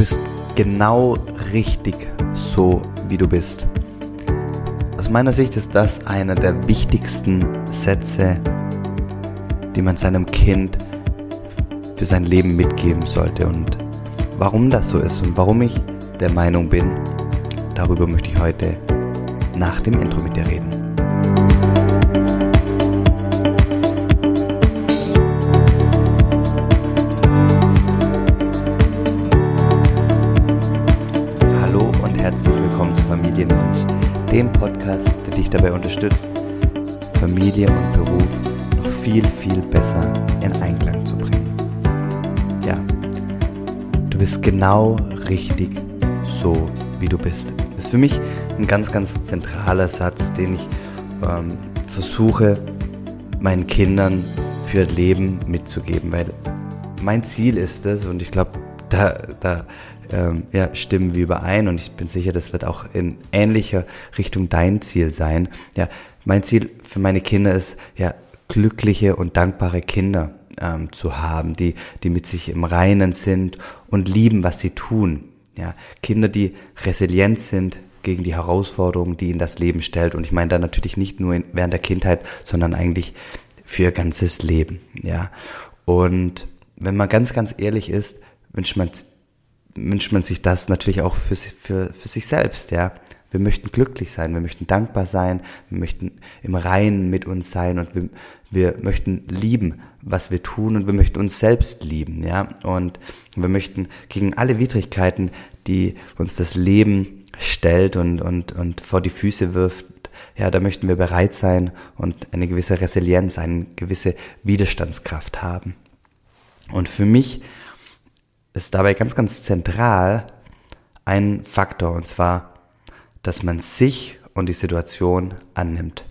bist genau richtig so, wie du bist. Aus meiner Sicht ist das einer der wichtigsten Sätze, die man seinem Kind für sein Leben mitgeben sollte. Und warum das so ist und warum ich der Meinung bin, darüber möchte ich heute nach dem Intro mit dir reden. Dem Podcast, der dich dabei unterstützt, Familie und Beruf noch viel, viel besser in Einklang zu bringen. Ja, du bist genau richtig so, wie du bist. Das ist für mich ein ganz, ganz zentraler Satz, den ich ähm, versuche, meinen Kindern für Leben mitzugeben, weil mein Ziel ist es, und ich glaube, da, da ähm, ja, stimmen wir überein und ich bin sicher, das wird auch in ähnlicher Richtung dein Ziel sein. Ja, mein Ziel für meine Kinder ist ja glückliche und dankbare Kinder ähm, zu haben, die, die mit sich im Reinen sind und lieben, was sie tun. Ja, Kinder, die resilient sind gegen die Herausforderungen, die ihnen das Leben stellt. Und ich meine da natürlich nicht nur während der Kindheit, sondern eigentlich für ihr ganzes Leben. Ja, und wenn man ganz, ganz ehrlich ist, wünscht man wünscht man sich das natürlich auch für, für, für sich selbst, ja. Wir möchten glücklich sein, wir möchten dankbar sein, wir möchten im Reinen mit uns sein und wir, wir möchten lieben, was wir tun und wir möchten uns selbst lieben, ja. Und wir möchten gegen alle Widrigkeiten, die uns das Leben stellt und, und, und vor die Füße wirft, ja, da möchten wir bereit sein und eine gewisse Resilienz, eine gewisse Widerstandskraft haben. Und für mich ist dabei ganz, ganz zentral ein Faktor, und zwar, dass man sich und die Situation annimmt.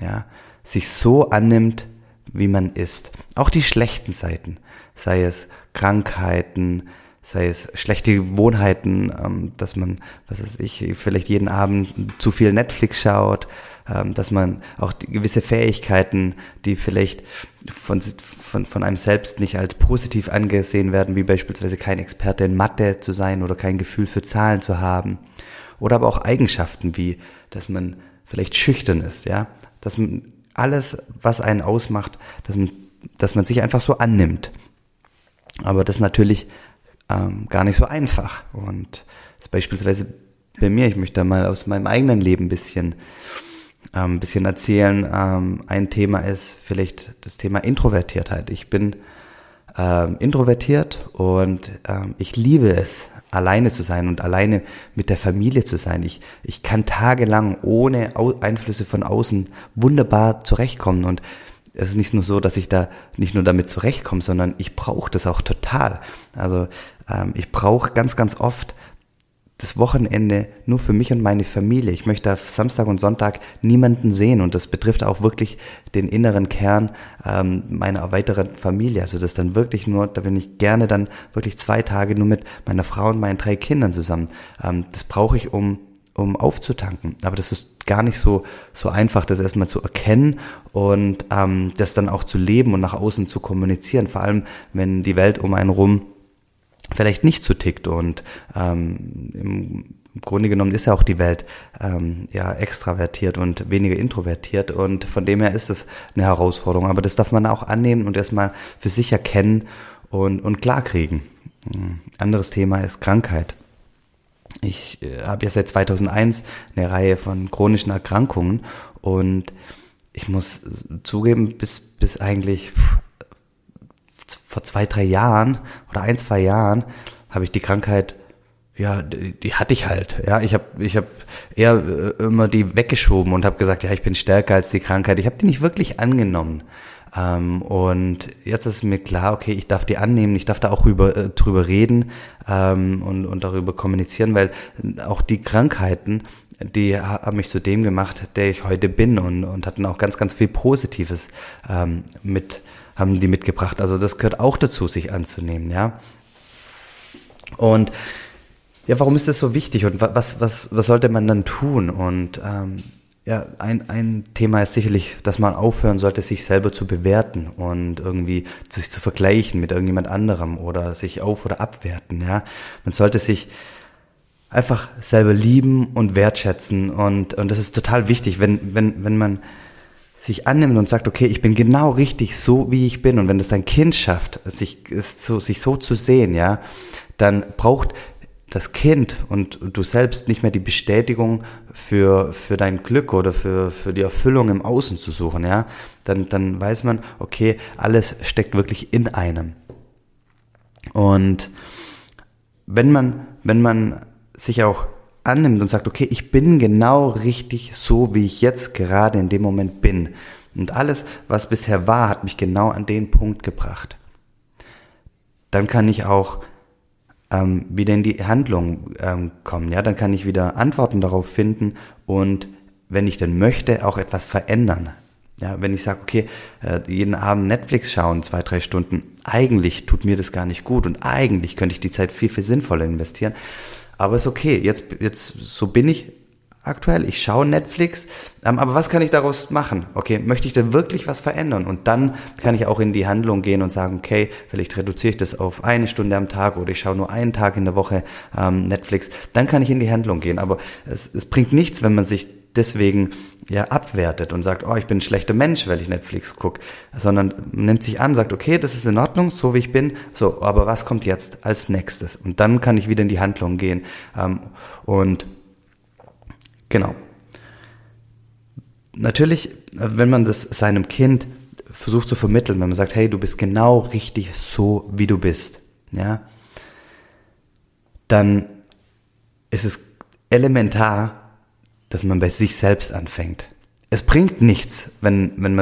Ja, sich so annimmt, wie man ist. Auch die schlechten Seiten, sei es Krankheiten, sei es schlechte Gewohnheiten, ähm, dass man, was weiß ich, vielleicht jeden Abend zu viel Netflix schaut, dass man auch gewisse Fähigkeiten, die vielleicht von, von, von einem selbst nicht als positiv angesehen werden, wie beispielsweise kein Experte in Mathe zu sein oder kein Gefühl für Zahlen zu haben. Oder aber auch Eigenschaften wie, dass man vielleicht schüchtern ist, ja, dass man alles, was einen ausmacht, dass man, dass man sich einfach so annimmt. Aber das ist natürlich ähm, gar nicht so einfach. Und das ist beispielsweise bei mir, ich möchte mal aus meinem eigenen Leben ein bisschen ähm, ein bisschen erzählen. Ähm, ein Thema ist vielleicht das Thema Introvertiertheit. Ich bin ähm, introvertiert und ähm, ich liebe es, alleine zu sein und alleine mit der Familie zu sein. Ich, ich kann tagelang ohne Au Einflüsse von außen wunderbar zurechtkommen und es ist nicht nur so, dass ich da nicht nur damit zurechtkomme, sondern ich brauche das auch total. Also ähm, ich brauche ganz, ganz oft das Wochenende nur für mich und meine Familie. Ich möchte Samstag und Sonntag niemanden sehen und das betrifft auch wirklich den inneren Kern ähm, meiner weiteren Familie. Also das dann wirklich nur, da bin ich gerne dann wirklich zwei Tage nur mit meiner Frau und meinen drei Kindern zusammen. Ähm, das brauche ich, um um aufzutanken. Aber das ist gar nicht so so einfach, das erstmal zu erkennen und ähm, das dann auch zu leben und nach außen zu kommunizieren. Vor allem, wenn die Welt um einen rum vielleicht nicht so tickt und ähm, im Grunde genommen ist ja auch die Welt ähm, ja extravertiert und weniger introvertiert und von dem her ist das eine Herausforderung. Aber das darf man auch annehmen und erstmal für sich erkennen und, und klarkriegen. Ein anderes Thema ist Krankheit. Ich äh, habe ja seit 2001 eine Reihe von chronischen Erkrankungen und ich muss zugeben, bis, bis eigentlich vor zwei, drei Jahren oder ein, zwei Jahren habe ich die Krankheit, ja, die, die hatte ich halt. Ja, ich habe ich hab eher äh, immer die weggeschoben und habe gesagt, ja, ich bin stärker als die Krankheit. Ich habe die nicht wirklich angenommen. Ähm, und jetzt ist mir klar, okay, ich darf die annehmen, ich darf da auch rüber, äh, drüber reden ähm, und, und darüber kommunizieren, weil auch die Krankheiten, die haben mich zu dem gemacht, der ich heute bin und, und hatten auch ganz, ganz viel Positives ähm, mit haben die mitgebracht. Also das gehört auch dazu, sich anzunehmen, ja. Und ja, warum ist das so wichtig und was, was, was sollte man dann tun? Und ähm, ja, ein, ein Thema ist sicherlich, dass man aufhören sollte, sich selber zu bewerten und irgendwie sich zu vergleichen mit irgendjemand anderem oder sich auf- oder abwerten, ja. Man sollte sich einfach selber lieben und wertschätzen und, und das ist total wichtig, wenn, wenn, wenn man sich annimmt und sagt, okay, ich bin genau richtig so, wie ich bin und wenn das dein Kind schafft, sich, so, sich so zu sehen, ja, dann braucht das Kind und du selbst nicht mehr die Bestätigung für, für dein Glück oder für, für die Erfüllung im Außen zu suchen, ja, dann, dann weiß man, okay, alles steckt wirklich in einem. Und wenn man, wenn man sich auch annimmt und sagt, okay, ich bin genau richtig so, wie ich jetzt gerade in dem Moment bin. Und alles, was bisher war, hat mich genau an den Punkt gebracht. Dann kann ich auch ähm, wieder in die Handlung ähm, kommen. Ja, dann kann ich wieder Antworten darauf finden und wenn ich denn möchte, auch etwas verändern. Ja, wenn ich sage, okay, äh, jeden Abend Netflix schauen, zwei, drei Stunden, eigentlich tut mir das gar nicht gut und eigentlich könnte ich die Zeit viel, viel sinnvoller investieren. Aber ist okay, jetzt, jetzt, so bin ich, aktuell, ich schaue Netflix, ähm, aber was kann ich daraus machen? Okay, möchte ich denn wirklich was verändern? Und dann kann ich auch in die Handlung gehen und sagen, okay, vielleicht reduziere ich das auf eine Stunde am Tag oder ich schaue nur einen Tag in der Woche ähm, Netflix. Dann kann ich in die Handlung gehen. Aber es, es bringt nichts, wenn man sich deswegen ja abwertet und sagt, oh, ich bin ein schlechter Mensch, weil ich Netflix gucke, sondern nimmt sich an, sagt, okay, das ist in Ordnung, so wie ich bin, so, aber was kommt jetzt als nächstes? Und dann kann ich wieder in die Handlung gehen. Ähm, und Genau. Natürlich, wenn man das seinem Kind versucht zu vermitteln, wenn man sagt, hey, du bist genau richtig so, wie du bist, ja, dann ist es elementar, dass man bei sich selbst anfängt. Es bringt nichts, wenn, wenn,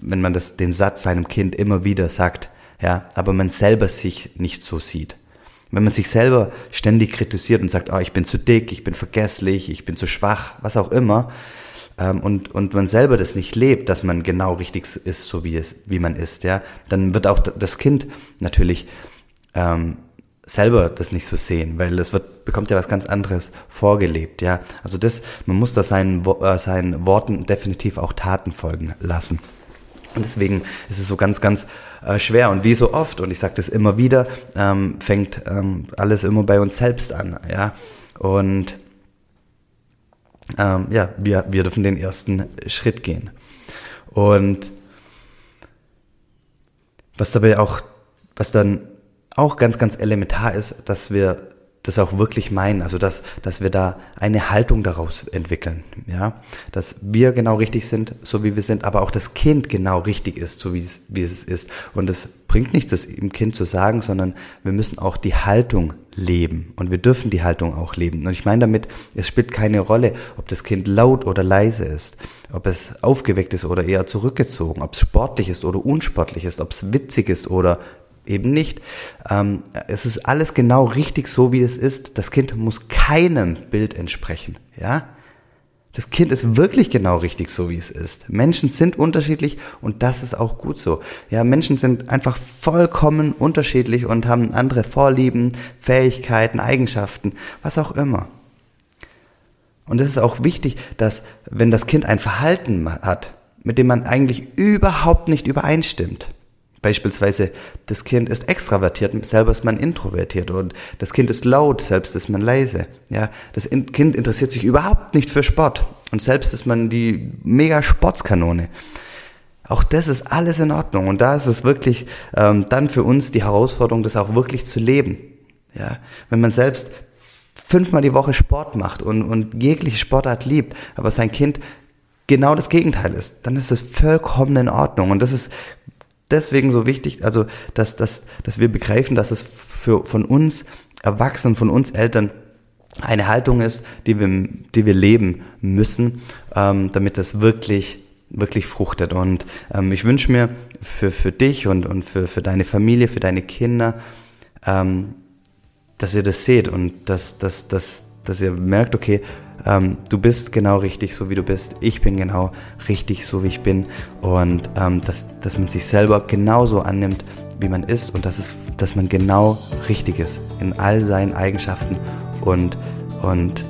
wenn man das, den Satz seinem Kind immer wieder sagt, ja, aber man selber sich nicht so sieht. Wenn man sich selber ständig kritisiert und sagt, oh, ich bin zu dick, ich bin vergesslich, ich bin zu schwach, was auch immer, ähm, und, und man selber das nicht lebt, dass man genau richtig ist, so wie es, wie man ist, ja, dann wird auch das Kind natürlich ähm, selber das nicht so sehen, weil es wird, bekommt ja was ganz anderes vorgelebt, ja. Also das, man muss da seinen, äh, seinen Worten definitiv auch Taten folgen lassen. Und deswegen ist es so ganz, ganz äh, schwer. Und wie so oft, und ich sage das immer wieder, ähm, fängt ähm, alles immer bei uns selbst an. Ja? Und ähm, ja, wir, wir dürfen den ersten Schritt gehen. Und was dabei auch, was dann auch ganz, ganz elementar ist, dass wir das auch wirklich meinen, also dass, dass wir da eine Haltung daraus entwickeln, ja, dass wir genau richtig sind, so wie wir sind, aber auch das Kind genau richtig ist, so wie es, wie es ist. Und es bringt nichts, das dem Kind zu sagen, sondern wir müssen auch die Haltung leben und wir dürfen die Haltung auch leben. Und ich meine damit, es spielt keine Rolle, ob das Kind laut oder leise ist, ob es aufgeweckt ist oder eher zurückgezogen, ob es sportlich ist oder unsportlich ist, ob es witzig ist oder eben nicht. Ähm, es ist alles genau richtig so, wie es ist. Das Kind muss keinem Bild entsprechen, ja. Das Kind ist wirklich genau richtig so, wie es ist. Menschen sind unterschiedlich und das ist auch gut so. Ja, Menschen sind einfach vollkommen unterschiedlich und haben andere Vorlieben, Fähigkeiten, Eigenschaften, was auch immer. Und es ist auch wichtig, dass wenn das Kind ein Verhalten hat, mit dem man eigentlich überhaupt nicht übereinstimmt, Beispielsweise, das Kind ist extravertiert, selber ist man introvertiert und das Kind ist laut, selbst ist man leise. Ja, das Kind interessiert sich überhaupt nicht für Sport und selbst ist man die mega Sportskanone. Auch das ist alles in Ordnung und da ist es wirklich ähm, dann für uns die Herausforderung, das auch wirklich zu leben. Ja, wenn man selbst fünfmal die Woche Sport macht und, und jegliche Sportart liebt, aber sein Kind genau das Gegenteil ist, dann ist das vollkommen in Ordnung und das ist deswegen so wichtig, also dass, dass, dass wir begreifen, dass es für, von uns Erwachsenen, von uns Eltern eine Haltung ist, die wir, die wir leben müssen, ähm, damit das wirklich wirklich fruchtet. Und ähm, ich wünsche mir für, für dich und, und für, für deine Familie, für deine Kinder, ähm, dass ihr das seht und dass, dass, dass, dass ihr merkt, okay, ähm, du bist genau richtig, so wie du bist. Ich bin genau richtig, so wie ich bin. Und ähm, dass, dass man sich selber genauso annimmt, wie man ist und dass, es, dass man genau richtig ist in all seinen Eigenschaften und, und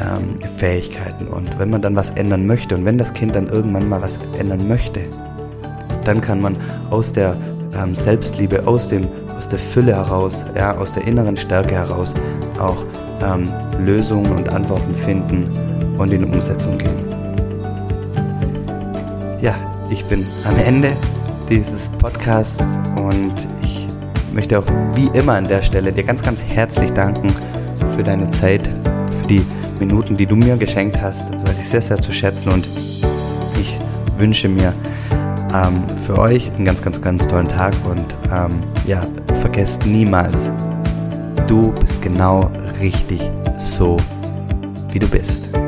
ähm, Fähigkeiten. Und wenn man dann was ändern möchte und wenn das Kind dann irgendwann mal was ändern möchte, dann kann man aus der ähm, Selbstliebe, aus, dem, aus der Fülle heraus, ja, aus der inneren Stärke heraus auch ähm, Lösungen und Antworten finden und in Umsetzung gehen. Ja, ich bin am Ende dieses Podcasts und ich möchte auch wie immer an der Stelle dir ganz, ganz herzlich danken für deine Zeit, für die Minuten, die du mir geschenkt hast. Das weiß ich sehr, sehr zu schätzen und ich wünsche mir ähm, für euch einen ganz, ganz, ganz tollen Tag und ähm, ja, vergesst niemals, du bist genau richtig so, wie du bist.